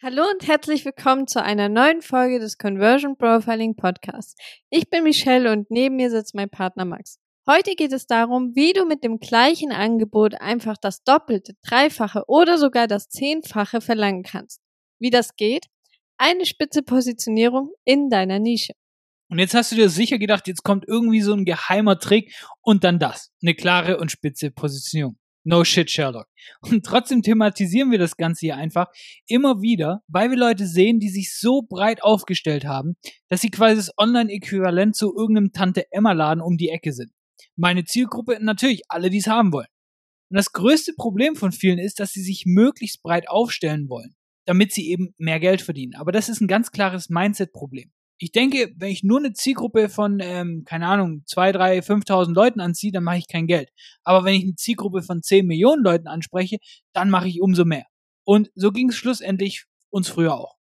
Hallo und herzlich willkommen zu einer neuen Folge des Conversion Profiling Podcasts. Ich bin Michelle und neben mir sitzt mein Partner Max. Heute geht es darum, wie du mit dem gleichen Angebot einfach das Doppelte, Dreifache oder sogar das Zehnfache verlangen kannst. Wie das geht? Eine spitze Positionierung in deiner Nische. Und jetzt hast du dir sicher gedacht, jetzt kommt irgendwie so ein geheimer Trick und dann das. Eine klare und spitze Positionierung. No shit, Sherlock. Und trotzdem thematisieren wir das Ganze hier einfach immer wieder, weil wir Leute sehen, die sich so breit aufgestellt haben, dass sie quasi das Online-Äquivalent zu irgendeinem Tante-Emma-Laden um die Ecke sind. Meine Zielgruppe natürlich alle, die es haben wollen. Und das größte Problem von vielen ist, dass sie sich möglichst breit aufstellen wollen, damit sie eben mehr Geld verdienen. Aber das ist ein ganz klares Mindset-Problem ich denke, wenn ich nur eine Zielgruppe von, ähm, keine Ahnung, zwei, drei, 5.000 Leuten anziehe, dann mache ich kein Geld. Aber wenn ich eine Zielgruppe von 10 Millionen Leuten anspreche, dann mache ich umso mehr. Und so ging es schlussendlich uns früher auch.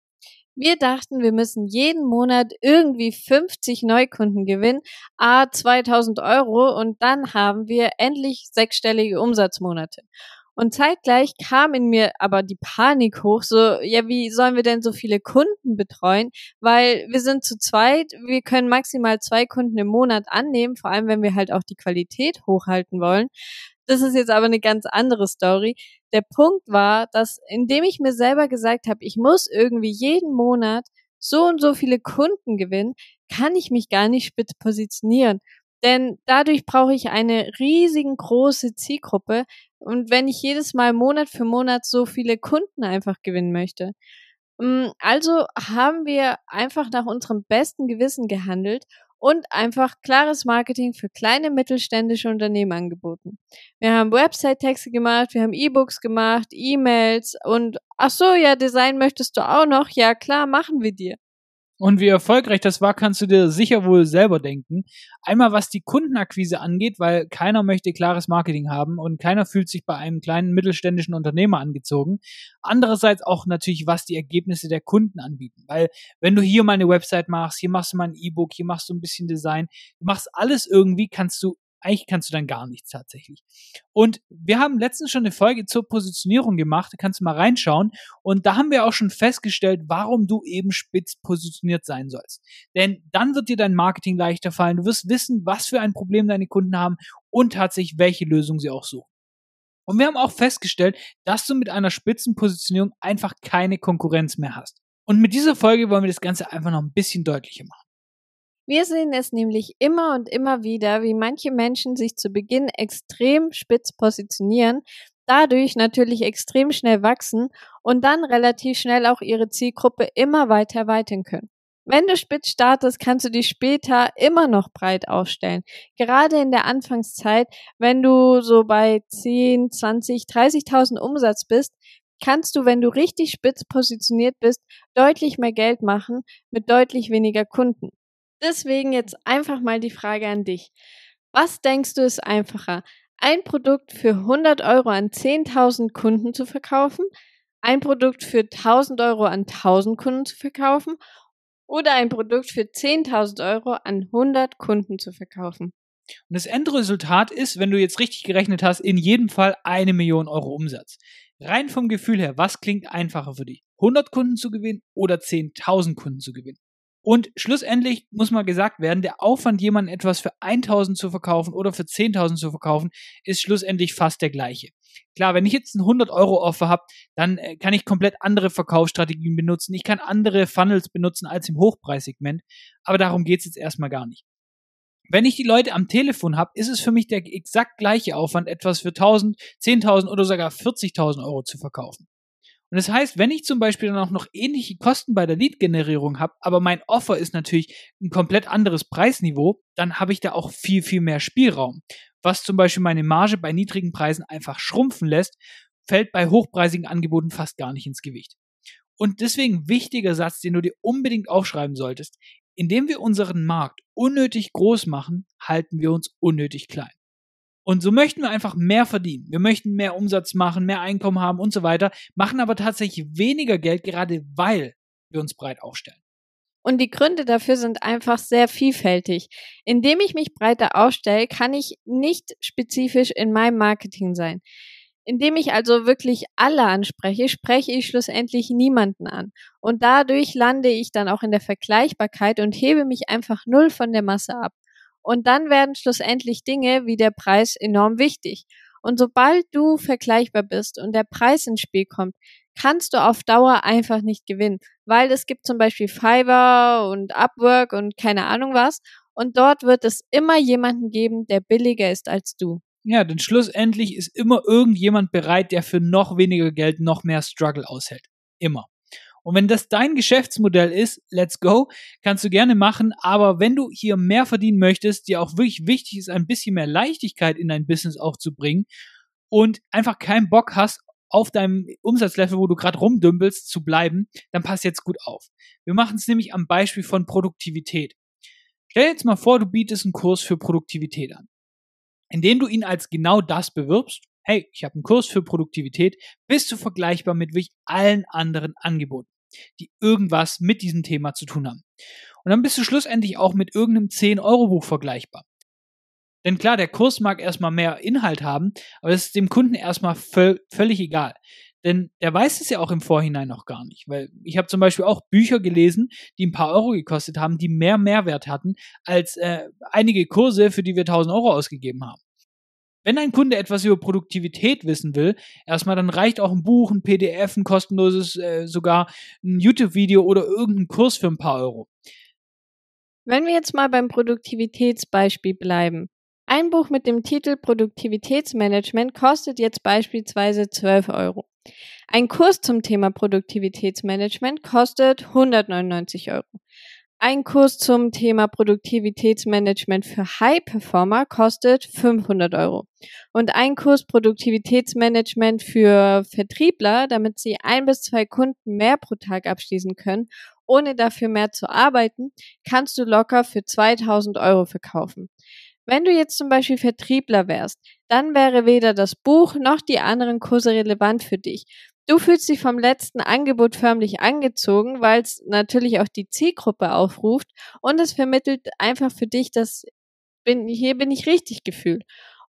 Wir dachten, wir müssen jeden Monat irgendwie 50 Neukunden gewinnen, a 2000 Euro und dann haben wir endlich sechsstellige Umsatzmonate. Und zeitgleich kam in mir aber die Panik hoch, so, ja, wie sollen wir denn so viele Kunden betreuen? Weil wir sind zu zweit, wir können maximal zwei Kunden im Monat annehmen, vor allem wenn wir halt auch die Qualität hochhalten wollen. Das ist jetzt aber eine ganz andere Story. Der Punkt war, dass indem ich mir selber gesagt habe, ich muss irgendwie jeden Monat so und so viele Kunden gewinnen, kann ich mich gar nicht spitz positionieren. Denn dadurch brauche ich eine riesigen große Zielgruppe, und wenn ich jedes Mal Monat für Monat so viele Kunden einfach gewinnen möchte. Mm, also haben wir einfach nach unserem besten Gewissen gehandelt und einfach klares Marketing für kleine mittelständische Unternehmen angeboten. Wir haben Website-Texte gemacht, wir haben E-Books gemacht, E-Mails und ach so, ja, Design möchtest du auch noch? Ja, klar, machen wir dir. Und wie erfolgreich das war, kannst du dir sicher wohl selber denken. Einmal was die Kundenakquise angeht, weil keiner möchte klares Marketing haben und keiner fühlt sich bei einem kleinen mittelständischen Unternehmer angezogen. Andererseits auch natürlich, was die Ergebnisse der Kunden anbieten. Weil wenn du hier mal eine Website machst, hier machst du mal ein E-Book, hier machst du ein bisschen Design, du machst alles irgendwie, kannst du eigentlich kannst du dann gar nichts tatsächlich. Und wir haben letztens schon eine Folge zur Positionierung gemacht, da kannst du mal reinschauen. Und da haben wir auch schon festgestellt, warum du eben spitz positioniert sein sollst. Denn dann wird dir dein Marketing leichter fallen. Du wirst wissen, was für ein Problem deine Kunden haben und tatsächlich welche Lösung sie auch suchen. Und wir haben auch festgestellt, dass du mit einer Spitzenpositionierung einfach keine Konkurrenz mehr hast. Und mit dieser Folge wollen wir das Ganze einfach noch ein bisschen deutlicher machen. Wir sehen es nämlich immer und immer wieder, wie manche Menschen sich zu Beginn extrem spitz positionieren, dadurch natürlich extrem schnell wachsen und dann relativ schnell auch ihre Zielgruppe immer weiter erweitern können. Wenn du spitz startest, kannst du dich später immer noch breit aufstellen. Gerade in der Anfangszeit, wenn du so bei 10, 20, 30.000 Umsatz bist, kannst du, wenn du richtig spitz positioniert bist, deutlich mehr Geld machen mit deutlich weniger Kunden. Deswegen jetzt einfach mal die Frage an dich. Was denkst du ist einfacher? Ein Produkt für 100 Euro an 10.000 Kunden zu verkaufen? Ein Produkt für 1000 Euro an 1000 Kunden zu verkaufen? Oder ein Produkt für 10.000 Euro an 100 Kunden zu verkaufen? Und das Endresultat ist, wenn du jetzt richtig gerechnet hast, in jedem Fall eine Million Euro Umsatz. Rein vom Gefühl her, was klingt einfacher für dich? 100 Kunden zu gewinnen oder 10.000 Kunden zu gewinnen? Und schlussendlich muss mal gesagt werden, der Aufwand, jemanden etwas für 1000 zu verkaufen oder für 10.000 zu verkaufen, ist schlussendlich fast der gleiche. Klar, wenn ich jetzt ein 100 Euro Offer habe, dann äh, kann ich komplett andere Verkaufsstrategien benutzen. Ich kann andere Funnels benutzen als im Hochpreissegment. Aber darum geht's jetzt erstmal gar nicht. Wenn ich die Leute am Telefon habe, ist es für mich der exakt gleiche Aufwand, etwas für 1000, 10.000 oder sogar 40.000 Euro zu verkaufen. Und das heißt, wenn ich zum Beispiel dann auch noch ähnliche Kosten bei der Lead-Generierung habe, aber mein Offer ist natürlich ein komplett anderes Preisniveau, dann habe ich da auch viel, viel mehr Spielraum. Was zum Beispiel meine Marge bei niedrigen Preisen einfach schrumpfen lässt, fällt bei hochpreisigen Angeboten fast gar nicht ins Gewicht. Und deswegen wichtiger Satz, den du dir unbedingt aufschreiben solltest. Indem wir unseren Markt unnötig groß machen, halten wir uns unnötig klein. Und so möchten wir einfach mehr verdienen. Wir möchten mehr Umsatz machen, mehr Einkommen haben und so weiter, machen aber tatsächlich weniger Geld, gerade weil wir uns breit aufstellen. Und die Gründe dafür sind einfach sehr vielfältig. Indem ich mich breiter aufstelle, kann ich nicht spezifisch in meinem Marketing sein. Indem ich also wirklich alle anspreche, spreche ich schlussendlich niemanden an. Und dadurch lande ich dann auch in der Vergleichbarkeit und hebe mich einfach null von der Masse ab. Und dann werden schlussendlich Dinge wie der Preis enorm wichtig. Und sobald du vergleichbar bist und der Preis ins Spiel kommt, kannst du auf Dauer einfach nicht gewinnen, weil es gibt zum Beispiel Fiverr und Upwork und keine Ahnung was und dort wird es immer jemanden geben, der billiger ist als du. Ja, denn schlussendlich ist immer irgendjemand bereit, der für noch weniger Geld noch mehr Struggle aushält. Immer. Und wenn das dein Geschäftsmodell ist, let's go, kannst du gerne machen. Aber wenn du hier mehr verdienen möchtest, dir auch wirklich wichtig ist, ein bisschen mehr Leichtigkeit in dein Business auch zu bringen und einfach keinen Bock hast, auf deinem Umsatzlevel, wo du gerade rumdümpelst, zu bleiben, dann pass jetzt gut auf. Wir machen es nämlich am Beispiel von Produktivität. Stell dir jetzt mal vor, du bietest einen Kurs für Produktivität an, indem du ihn als genau das bewirbst. Hey, ich habe einen Kurs für Produktivität, bist du vergleichbar mit wirklich allen anderen Angeboten, die irgendwas mit diesem Thema zu tun haben. Und dann bist du schlussendlich auch mit irgendeinem 10-Euro-Buch vergleichbar. Denn klar, der Kurs mag erstmal mehr Inhalt haben, aber es ist dem Kunden erstmal völ völlig egal. Denn der weiß es ja auch im Vorhinein noch gar nicht. Weil ich habe zum Beispiel auch Bücher gelesen, die ein paar Euro gekostet haben, die mehr Mehrwert hatten als äh, einige Kurse, für die wir 1000 Euro ausgegeben haben. Wenn ein Kunde etwas über Produktivität wissen will, erstmal dann reicht auch ein Buch, ein PDF, ein kostenloses, äh, sogar ein YouTube-Video oder irgendein Kurs für ein paar Euro. Wenn wir jetzt mal beim Produktivitätsbeispiel bleiben. Ein Buch mit dem Titel Produktivitätsmanagement kostet jetzt beispielsweise 12 Euro. Ein Kurs zum Thema Produktivitätsmanagement kostet 199 Euro. Ein Kurs zum Thema Produktivitätsmanagement für High Performer kostet 500 Euro. Und ein Kurs Produktivitätsmanagement für Vertriebler, damit sie ein bis zwei Kunden mehr pro Tag abschließen können, ohne dafür mehr zu arbeiten, kannst du locker für 2000 Euro verkaufen. Wenn du jetzt zum Beispiel Vertriebler wärst, dann wäre weder das Buch noch die anderen Kurse relevant für dich. Du fühlst dich vom letzten Angebot förmlich angezogen, weil es natürlich auch die Zielgruppe aufruft und es vermittelt einfach für dich, dass bin, hier bin ich richtig gefühlt.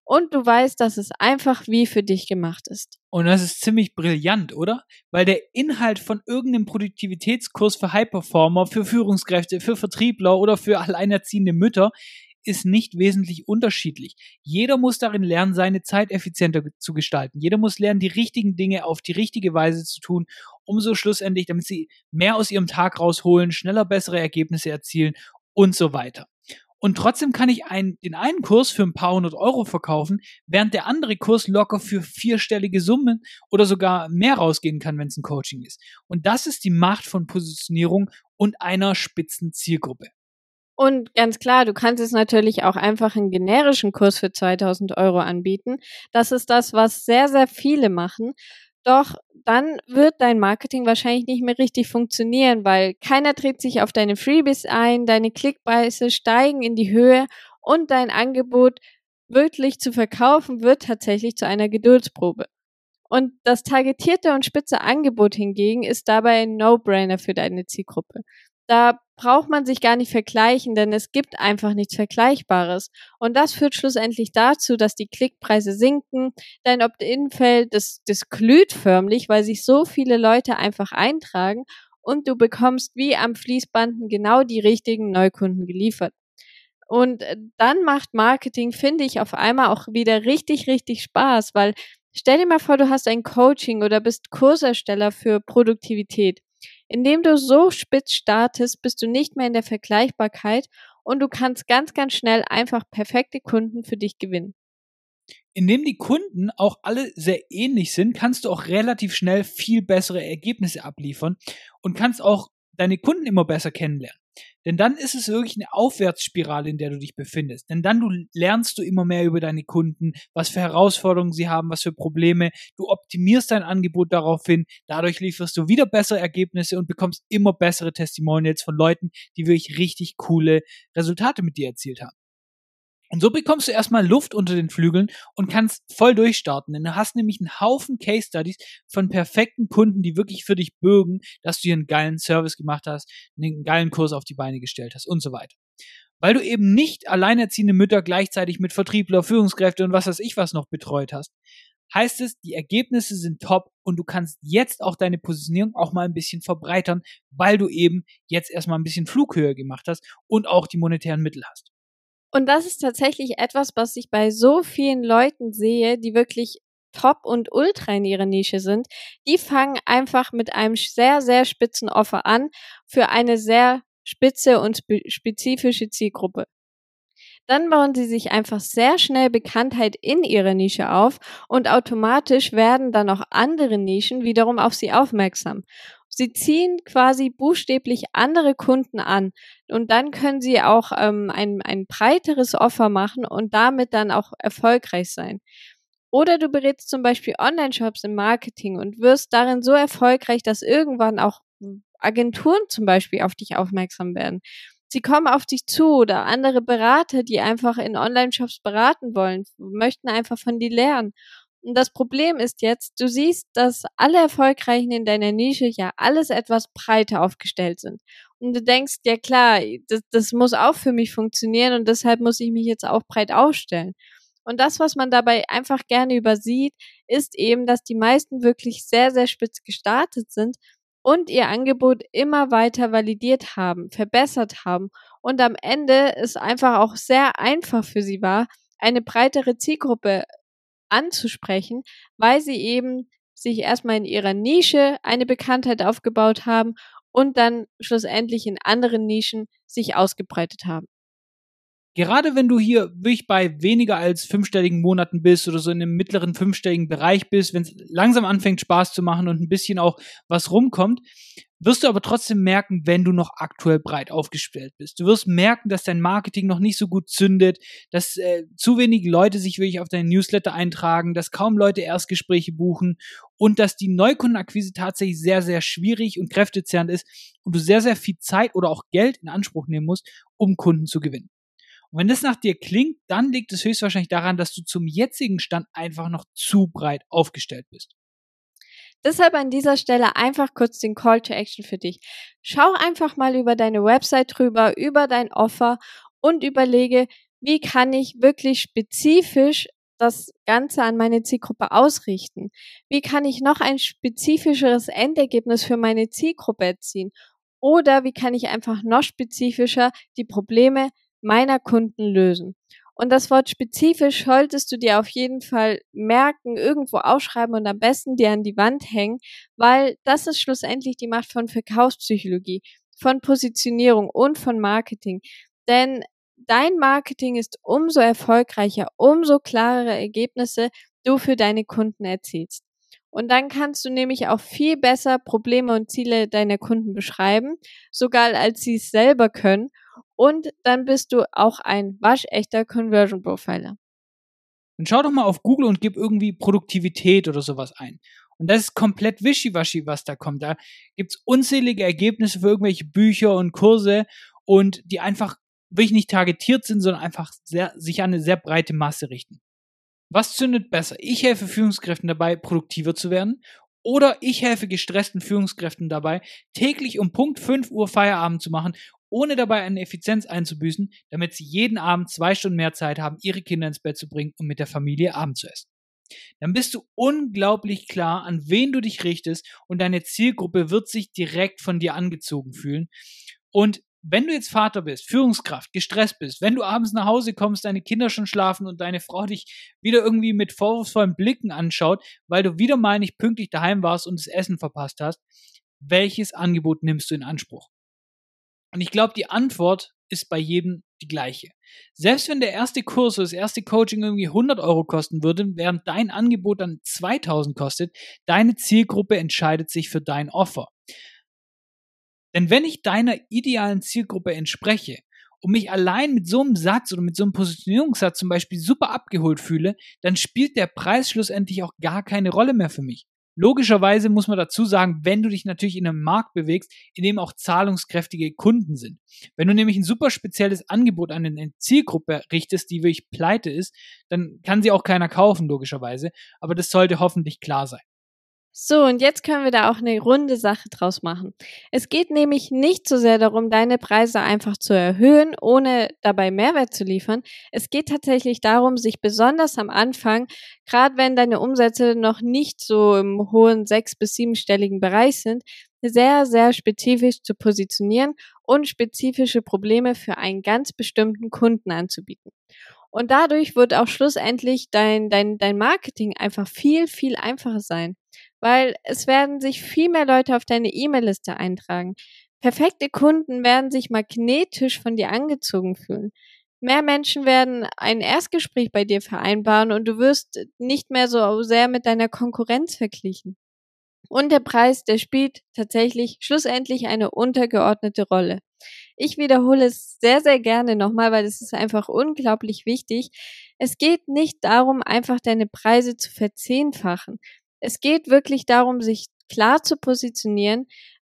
Und du weißt, dass es einfach wie für dich gemacht ist. Und das ist ziemlich brillant, oder? Weil der Inhalt von irgendeinem Produktivitätskurs für High Performer, für Führungskräfte, für Vertriebler oder für alleinerziehende Mütter ist nicht wesentlich unterschiedlich. Jeder muss darin lernen, seine Zeit effizienter zu gestalten. Jeder muss lernen, die richtigen Dinge auf die richtige Weise zu tun, um so schlussendlich, damit sie mehr aus ihrem Tag rausholen, schneller bessere Ergebnisse erzielen und so weiter. Und trotzdem kann ich einen, den einen Kurs für ein paar hundert Euro verkaufen, während der andere Kurs locker für vierstellige Summen oder sogar mehr rausgehen kann, wenn es ein Coaching ist. Und das ist die Macht von Positionierung und einer spitzen Zielgruppe. Und ganz klar, du kannst jetzt natürlich auch einfach einen generischen Kurs für 2000 Euro anbieten. Das ist das, was sehr, sehr viele machen. Doch dann wird dein Marketing wahrscheinlich nicht mehr richtig funktionieren, weil keiner dreht sich auf deine Freebies ein, deine Klickpreise steigen in die Höhe und dein Angebot wirklich zu verkaufen wird tatsächlich zu einer Geduldsprobe. Und das targetierte und spitze Angebot hingegen ist dabei ein No-Brainer für deine Zielgruppe da braucht man sich gar nicht vergleichen, denn es gibt einfach nichts Vergleichbares. Und das führt schlussendlich dazu, dass die Klickpreise sinken, dein Opt-in-Feld, das, das glüht förmlich, weil sich so viele Leute einfach eintragen und du bekommst wie am Fließbanden genau die richtigen Neukunden geliefert. Und äh, dann macht Marketing, finde ich, auf einmal auch wieder richtig, richtig Spaß, weil stell dir mal vor, du hast ein Coaching oder bist Kursersteller für Produktivität. Indem du so spitz startest, bist du nicht mehr in der Vergleichbarkeit und du kannst ganz, ganz schnell einfach perfekte Kunden für dich gewinnen. Indem die Kunden auch alle sehr ähnlich sind, kannst du auch relativ schnell viel bessere Ergebnisse abliefern und kannst auch deine Kunden immer besser kennenlernen. Denn dann ist es wirklich eine Aufwärtsspirale, in der du dich befindest. Denn dann du lernst du immer mehr über deine Kunden, was für Herausforderungen sie haben, was für Probleme. Du optimierst dein Angebot daraufhin. Dadurch lieferst du wieder bessere Ergebnisse und bekommst immer bessere Testimonials von Leuten, die wirklich richtig coole Resultate mit dir erzielt haben. Und so bekommst du erstmal Luft unter den Flügeln und kannst voll durchstarten. Denn du hast nämlich einen Haufen Case Studies von perfekten Kunden, die wirklich für dich bürgen, dass du hier einen geilen Service gemacht hast, einen geilen Kurs auf die Beine gestellt hast und so weiter. Weil du eben nicht alleinerziehende Mütter gleichzeitig mit Vertriebler, Führungskräfte und was weiß ich was noch betreut hast, heißt es, die Ergebnisse sind top und du kannst jetzt auch deine Positionierung auch mal ein bisschen verbreitern, weil du eben jetzt erstmal ein bisschen Flughöhe gemacht hast und auch die monetären Mittel hast. Und das ist tatsächlich etwas, was ich bei so vielen Leuten sehe, die wirklich top und ultra in ihrer Nische sind. Die fangen einfach mit einem sehr, sehr spitzen Offer an für eine sehr spitze und spezifische Zielgruppe. Dann bauen sie sich einfach sehr schnell Bekanntheit in ihrer Nische auf und automatisch werden dann auch andere Nischen wiederum auf sie aufmerksam. Sie ziehen quasi buchstäblich andere Kunden an und dann können sie auch ähm, ein, ein breiteres Offer machen und damit dann auch erfolgreich sein. Oder du berätst zum Beispiel Online-Shops im Marketing und wirst darin so erfolgreich, dass irgendwann auch Agenturen zum Beispiel auf dich aufmerksam werden. Sie kommen auf dich zu oder andere Berater, die einfach in Online-Shops beraten wollen, möchten einfach von dir lernen. Und das Problem ist jetzt, du siehst, dass alle Erfolgreichen in deiner Nische ja alles etwas breiter aufgestellt sind. Und du denkst, ja klar, das, das muss auch für mich funktionieren und deshalb muss ich mich jetzt auch breit aufstellen. Und das, was man dabei einfach gerne übersieht, ist eben, dass die meisten wirklich sehr, sehr spitz gestartet sind und ihr Angebot immer weiter validiert haben, verbessert haben und am Ende es einfach auch sehr einfach für sie war, eine breitere Zielgruppe anzusprechen, weil sie eben sich erstmal in ihrer Nische eine Bekanntheit aufgebaut haben und dann schlussendlich in anderen Nischen sich ausgebreitet haben. Gerade wenn du hier wirklich bei weniger als fünfstelligen Monaten bist oder so in einem mittleren fünfstelligen Bereich bist, wenn es langsam anfängt Spaß zu machen und ein bisschen auch was rumkommt, wirst du aber trotzdem merken, wenn du noch aktuell breit aufgestellt bist. Du wirst merken, dass dein Marketing noch nicht so gut zündet, dass äh, zu wenig Leute sich wirklich auf deinen Newsletter eintragen, dass kaum Leute Erstgespräche buchen und dass die Neukundenakquise tatsächlich sehr, sehr schwierig und kräftezehrend ist und du sehr, sehr viel Zeit oder auch Geld in Anspruch nehmen musst, um Kunden zu gewinnen. Und wenn das nach dir klingt, dann liegt es höchstwahrscheinlich daran, dass du zum jetzigen Stand einfach noch zu breit aufgestellt bist. Deshalb an dieser Stelle einfach kurz den Call to Action für dich. Schau einfach mal über deine Website drüber, über dein Offer und überlege, wie kann ich wirklich spezifisch das Ganze an meine Zielgruppe ausrichten? Wie kann ich noch ein spezifischeres Endergebnis für meine Zielgruppe erzielen? Oder wie kann ich einfach noch spezifischer die Probleme meiner Kunden lösen. Und das Wort spezifisch solltest du dir auf jeden Fall merken, irgendwo ausschreiben und am besten dir an die Wand hängen, weil das ist schlussendlich die Macht von Verkaufspsychologie, von Positionierung und von Marketing. Denn dein Marketing ist umso erfolgreicher, umso klarere Ergebnisse du für deine Kunden erzielst. Und dann kannst du nämlich auch viel besser Probleme und Ziele deiner Kunden beschreiben, sogar als sie es selber können und dann bist du auch ein waschechter Conversion Profiler. Dann schau doch mal auf Google und gib irgendwie Produktivität oder sowas ein. Und das ist komplett wischiwaschi, was da kommt. Da gibt's unzählige Ergebnisse für irgendwelche Bücher und Kurse und die einfach wirklich nicht targetiert sind, sondern einfach sehr, sich an eine sehr breite Masse richten. Was zündet besser? Ich helfe Führungskräften dabei, produktiver zu werden oder ich helfe gestressten Führungskräften dabei, täglich um Punkt 5 Uhr Feierabend zu machen ohne dabei eine Effizienz einzubüßen, damit sie jeden Abend zwei Stunden mehr Zeit haben, ihre Kinder ins Bett zu bringen und mit der Familie Abend zu essen. Dann bist du unglaublich klar, an wen du dich richtest und deine Zielgruppe wird sich direkt von dir angezogen fühlen. Und wenn du jetzt Vater bist, Führungskraft, gestresst bist, wenn du abends nach Hause kommst, deine Kinder schon schlafen und deine Frau dich wieder irgendwie mit vorwurfsvollen Blicken anschaut, weil du wieder mal nicht pünktlich daheim warst und das Essen verpasst hast, welches Angebot nimmst du in Anspruch? Und ich glaube, die Antwort ist bei jedem die gleiche. Selbst wenn der erste Kurs oder das erste Coaching irgendwie 100 Euro kosten würde, während dein Angebot dann 2000 kostet, deine Zielgruppe entscheidet sich für dein Offer. Denn wenn ich deiner idealen Zielgruppe entspreche und mich allein mit so einem Satz oder mit so einem Positionierungssatz zum Beispiel super abgeholt fühle, dann spielt der Preis schlussendlich auch gar keine Rolle mehr für mich. Logischerweise muss man dazu sagen, wenn du dich natürlich in einem Markt bewegst, in dem auch zahlungskräftige Kunden sind. Wenn du nämlich ein super spezielles Angebot an eine Zielgruppe richtest, die wirklich pleite ist, dann kann sie auch keiner kaufen, logischerweise. Aber das sollte hoffentlich klar sein. So, und jetzt können wir da auch eine runde Sache draus machen. Es geht nämlich nicht so sehr darum, deine Preise einfach zu erhöhen, ohne dabei Mehrwert zu liefern. Es geht tatsächlich darum, sich besonders am Anfang, gerade wenn deine Umsätze noch nicht so im hohen sechs- bis siebenstelligen Bereich sind, sehr, sehr spezifisch zu positionieren und spezifische Probleme für einen ganz bestimmten Kunden anzubieten. Und dadurch wird auch schlussendlich dein, dein, dein Marketing einfach viel, viel einfacher sein weil es werden sich viel mehr Leute auf deine E-Mail-Liste eintragen. Perfekte Kunden werden sich magnetisch von dir angezogen fühlen. Mehr Menschen werden ein Erstgespräch bei dir vereinbaren und du wirst nicht mehr so sehr mit deiner Konkurrenz verglichen. Und der Preis, der spielt tatsächlich schlussendlich eine untergeordnete Rolle. Ich wiederhole es sehr, sehr gerne nochmal, weil es ist einfach unglaublich wichtig. Es geht nicht darum, einfach deine Preise zu verzehnfachen. Es geht wirklich darum, sich klar zu positionieren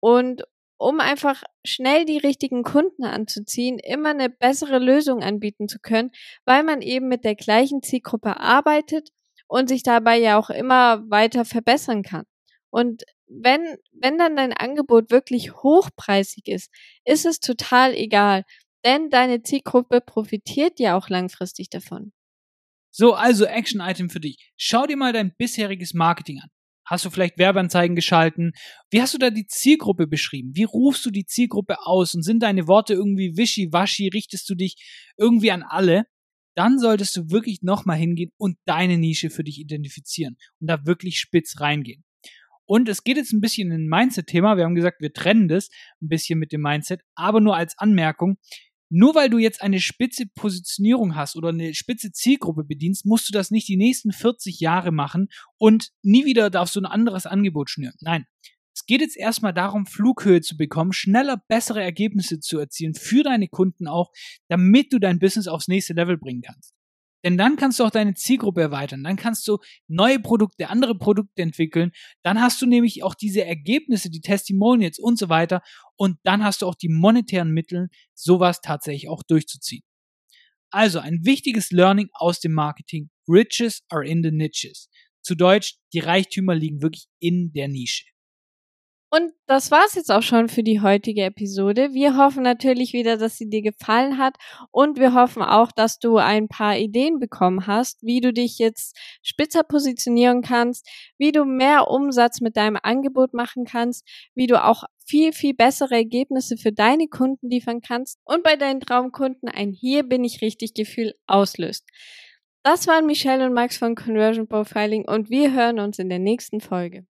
und um einfach schnell die richtigen Kunden anzuziehen, immer eine bessere Lösung anbieten zu können, weil man eben mit der gleichen Zielgruppe arbeitet und sich dabei ja auch immer weiter verbessern kann. Und wenn, wenn dann dein Angebot wirklich hochpreisig ist, ist es total egal, denn deine Zielgruppe profitiert ja auch langfristig davon. So, also Action-Item für dich. Schau dir mal dein bisheriges Marketing an. Hast du vielleicht Werbeanzeigen geschalten? Wie hast du da die Zielgruppe beschrieben? Wie rufst du die Zielgruppe aus? Und sind deine Worte irgendwie wischiwaschi? Richtest du dich irgendwie an alle? Dann solltest du wirklich nochmal hingehen und deine Nische für dich identifizieren und da wirklich spitz reingehen. Und es geht jetzt ein bisschen in ein Mindset-Thema. Wir haben gesagt, wir trennen das ein bisschen mit dem Mindset, aber nur als Anmerkung. Nur weil du jetzt eine spitze Positionierung hast oder eine spitze Zielgruppe bedienst, musst du das nicht die nächsten 40 Jahre machen und nie wieder darfst du ein anderes Angebot schnüren. Nein. Es geht jetzt erstmal darum, Flughöhe zu bekommen, schneller bessere Ergebnisse zu erzielen für deine Kunden auch, damit du dein Business aufs nächste Level bringen kannst. Denn dann kannst du auch deine Zielgruppe erweitern. Dann kannst du neue Produkte, andere Produkte entwickeln. Dann hast du nämlich auch diese Ergebnisse, die Testimonials und so weiter. Und dann hast du auch die monetären Mittel, sowas tatsächlich auch durchzuziehen. Also ein wichtiges Learning aus dem Marketing. Riches are in the niches. Zu Deutsch, die Reichtümer liegen wirklich in der Nische. Und das war's jetzt auch schon für die heutige Episode. Wir hoffen natürlich wieder, dass sie dir gefallen hat und wir hoffen auch, dass du ein paar Ideen bekommen hast, wie du dich jetzt spitzer positionieren kannst, wie du mehr Umsatz mit deinem Angebot machen kannst, wie du auch viel, viel bessere Ergebnisse für deine Kunden liefern kannst und bei deinen Traumkunden ein Hier bin ich richtig Gefühl auslöst. Das waren Michelle und Max von Conversion Profiling und wir hören uns in der nächsten Folge.